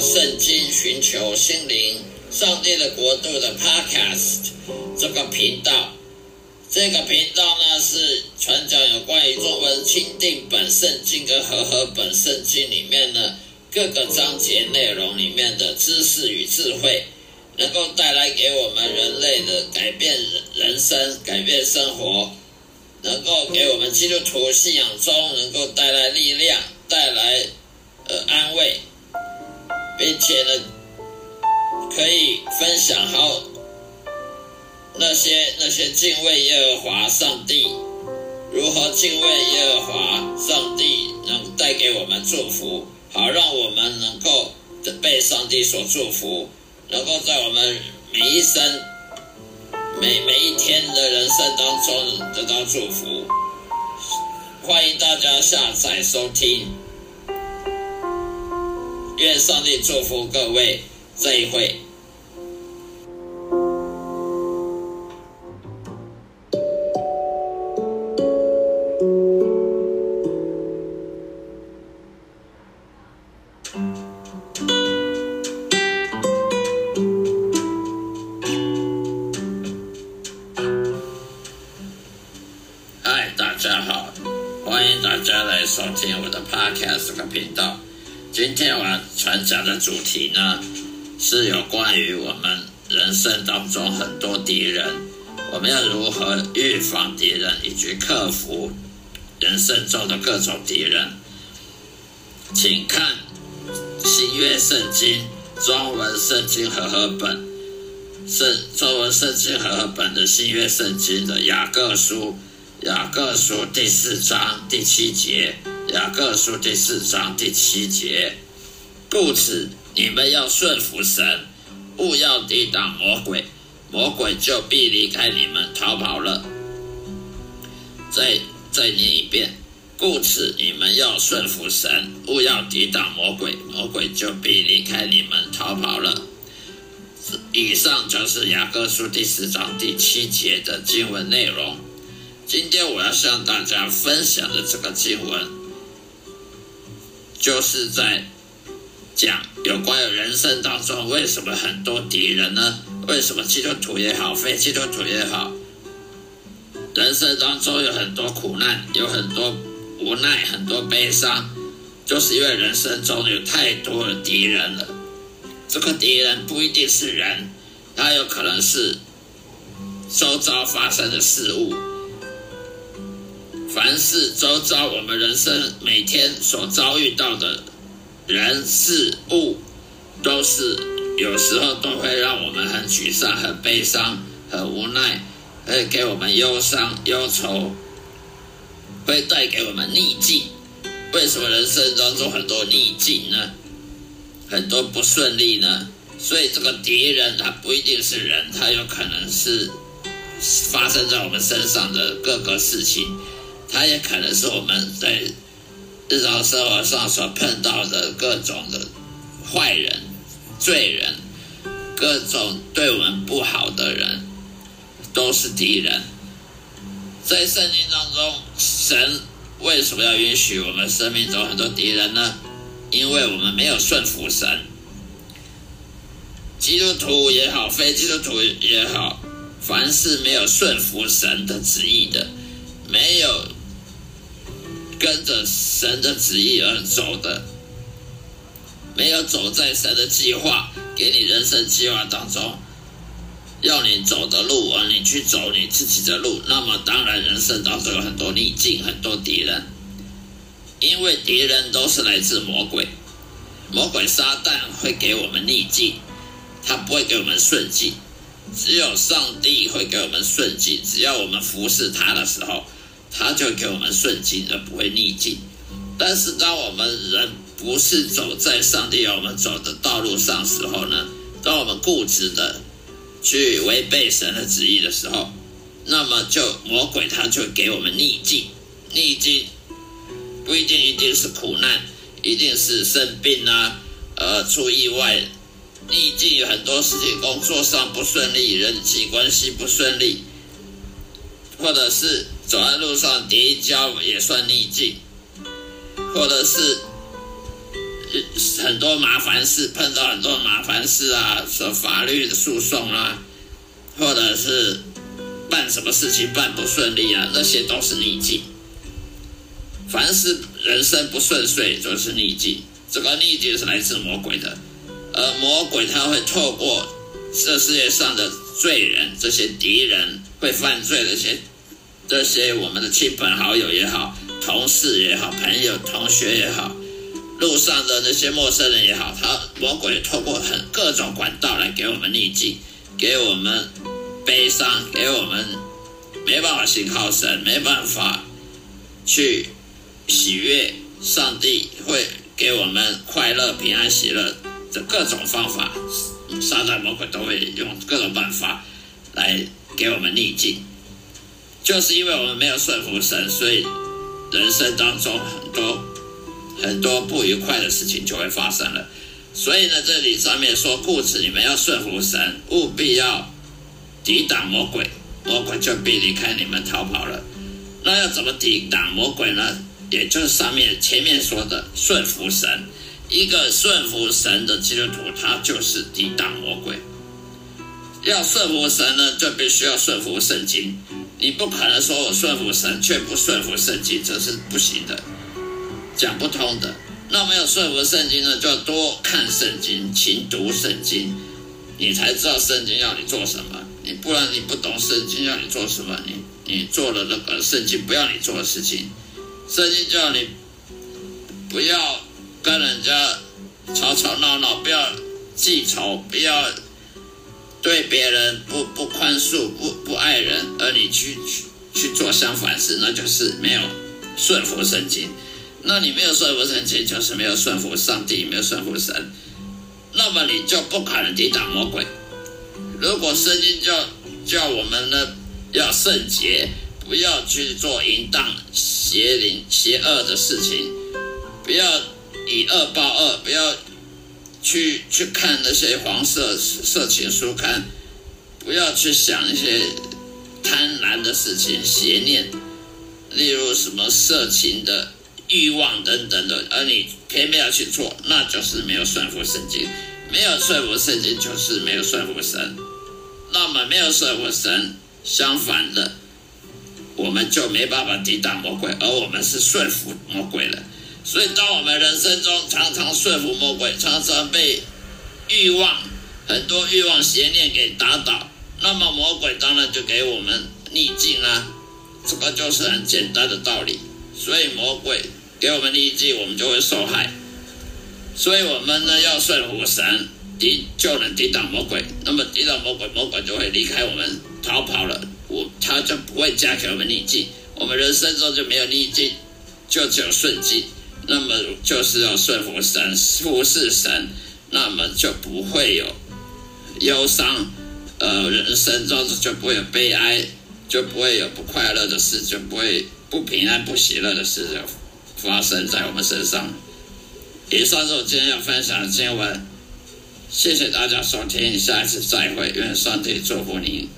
圣经寻求心灵上帝的国度的 Podcast 这个频道，这个频道呢是传讲有关于中文钦定本圣经跟和合本圣经里面呢各个章节内容里面的知识与智慧，能够带来给我们人类的改变人生、改变生活，能够给我们基督徒信仰中能够带来力量、带来呃安慰。并且呢，可以分享好那些那些敬畏耶和华上帝如何敬畏耶和华上帝，能带给我们祝福，好让我们能够被上帝所祝福，能够在我们每一生每每一天的人生当中得到祝福。欢迎大家下载收听。愿上帝祝福各位，这一会。嗨，大家好，欢迎大家来收听我的 Podcast 个频道。今天我要传讲的主题呢，是有关于我们人生当中很多敌人，我们要如何预防敌人，以及克服人生中的各种敌人。请看新约圣经中文圣经和合本圣中文圣经和合本的新约圣经的雅各书雅各书第四章第七节。雅各书第四章第七节，故此你们要顺服神，勿要抵挡魔鬼，魔鬼就必离开你们逃跑了。再再念一遍，故此你们要顺服神，勿要抵挡魔鬼，魔鬼就必离开你们逃跑了。以上就是雅各书第四章第七节的经文内容。今天我要向大家分享的这个经文。就是在讲有关于人生当中为什么很多敌人呢？为什么基督徒也好，非基督徒也好，人生当中有很多苦难，有很多无奈，很多悲伤，就是因为人生中有太多的敌人了。这个敌人不一定是人，他有可能是周遭发生的事物。凡是周遭我们人生每天所遭遇到的人事物，都是有时候都会让我们很沮丧、很悲伤、很无奈，会给我们忧伤、忧愁，会带给我们逆境。为什么人生当中很多逆境呢？很多不顺利呢？所以这个敌人他不一定是人，他有可能是发生在我们身上的各个事情，他也可能是我们在日常生活上所碰到的各种的坏人、罪人，各种对我们不好的人，都是敌人。在圣经当中，神。为什么要允许我们生命中很多敌人呢？因为我们没有顺服神。基督徒也好，非基督徒也好，凡是没有顺服神的旨意的，没有跟着神的旨意而走的，没有走在神的计划给你人生计划当中。要你走的路啊，你去走你自己的路，那么当然人生当中有很多逆境，很多敌人，因为敌人都是来自魔鬼，魔鬼撒旦会给我们逆境，他不会给我们顺境，只有上帝会给我们顺境，只要我们服侍他的时候，他就给我们顺境，而不会逆境。但是当我们人不是走在上帝要我们走的道路上时候呢，当我们固执的。去违背神的旨意的时候，那么就魔鬼他就给我们逆境，逆境不一定一定是苦难，一定是生病啊，呃，出意外，逆境有很多事情，工作上不顺利，人际关系不顺利，或者是走在路上跌一跤也算逆境，或者是。很多麻烦事，碰到很多麻烦事啊，说法律的诉讼啊，或者是办什么事情办不顺利啊，那些都是逆境。凡是人生不顺遂，就是逆境。这个逆境是来自魔鬼的，而魔鬼他会透过这世界上的罪人、这些敌人会犯罪的些这些我们的亲朋好友也好，同事也好，朋友、同学也好。路上的那些陌生人也好，他魔鬼透过很各种管道来给我们逆境，给我们悲伤，给我们没办法信靠神，没办法去喜悦上帝，会给我们快乐、平安、喜乐的各种方法，撒旦魔鬼都会用各种办法来给我们逆境。就是因为我们没有顺服神，所以人生当中很多。很多不愉快的事情就会发生了，所以呢，这里上面说，故此你们要顺服神，务必要抵挡魔鬼，魔鬼就必离开你们逃跑了。那要怎么抵挡魔鬼呢？也就是上面前面说的顺服神。一个顺服神的基督徒，他就是抵挡魔鬼。要顺服神呢，就必须要顺服圣经。你不可能说我顺服神却不顺服圣经，这是不行的。讲不通的，那没有顺服圣经呢，就要多看圣经，勤读圣经，你才知道圣经要你做什么。你不然你不懂圣经要你做什么，你你做了那个圣经不要你做的事情，圣经叫你不要跟人家吵吵闹闹，不要记仇，不要对别人不不宽恕，不不爱人，而你去去去做相反事，那就是没有顺服圣经。那你没有顺服圣经，就是没有顺服上帝，没有顺服神，那么你就不可能抵挡魔鬼。如果圣经叫叫我们呢要圣洁，不要去做淫荡、邪灵、邪恶的事情，不要以恶报恶，不要去去看那些黄色色情书刊，不要去想一些贪婪的事情、邪念，例如什么色情的。欲望等等的，而你偏偏要去做，那就是没有顺服圣经，没有顺服圣经就是没有顺服神。那么没有顺服神，相反的，我们就没办法抵挡魔鬼，而我们是顺服魔鬼了。所以，当我们人生中常常顺服魔鬼，常常被欲望很多欲望邪念给打倒，那么魔鬼当然就给我们逆境啦。这个就是很简单的道理。所以，魔鬼给我们逆境，我们就会受害。所以我们呢要顺服神，抵就能抵挡魔鬼。那么抵挡魔鬼，魔鬼就会离开我们逃跑了。我他就不会加给我们逆境，我们人生中就没有逆境，就只有顺境。那么就是要顺服神，服侍神，那么就不会有忧伤，呃，人生中就不会有悲哀，就不会有不快乐的事，就不会不平安、不喜乐的事发生在我们身上。以上是我今天要分享的经文，谢谢大家收听，下一次再会，愿上帝祝福你。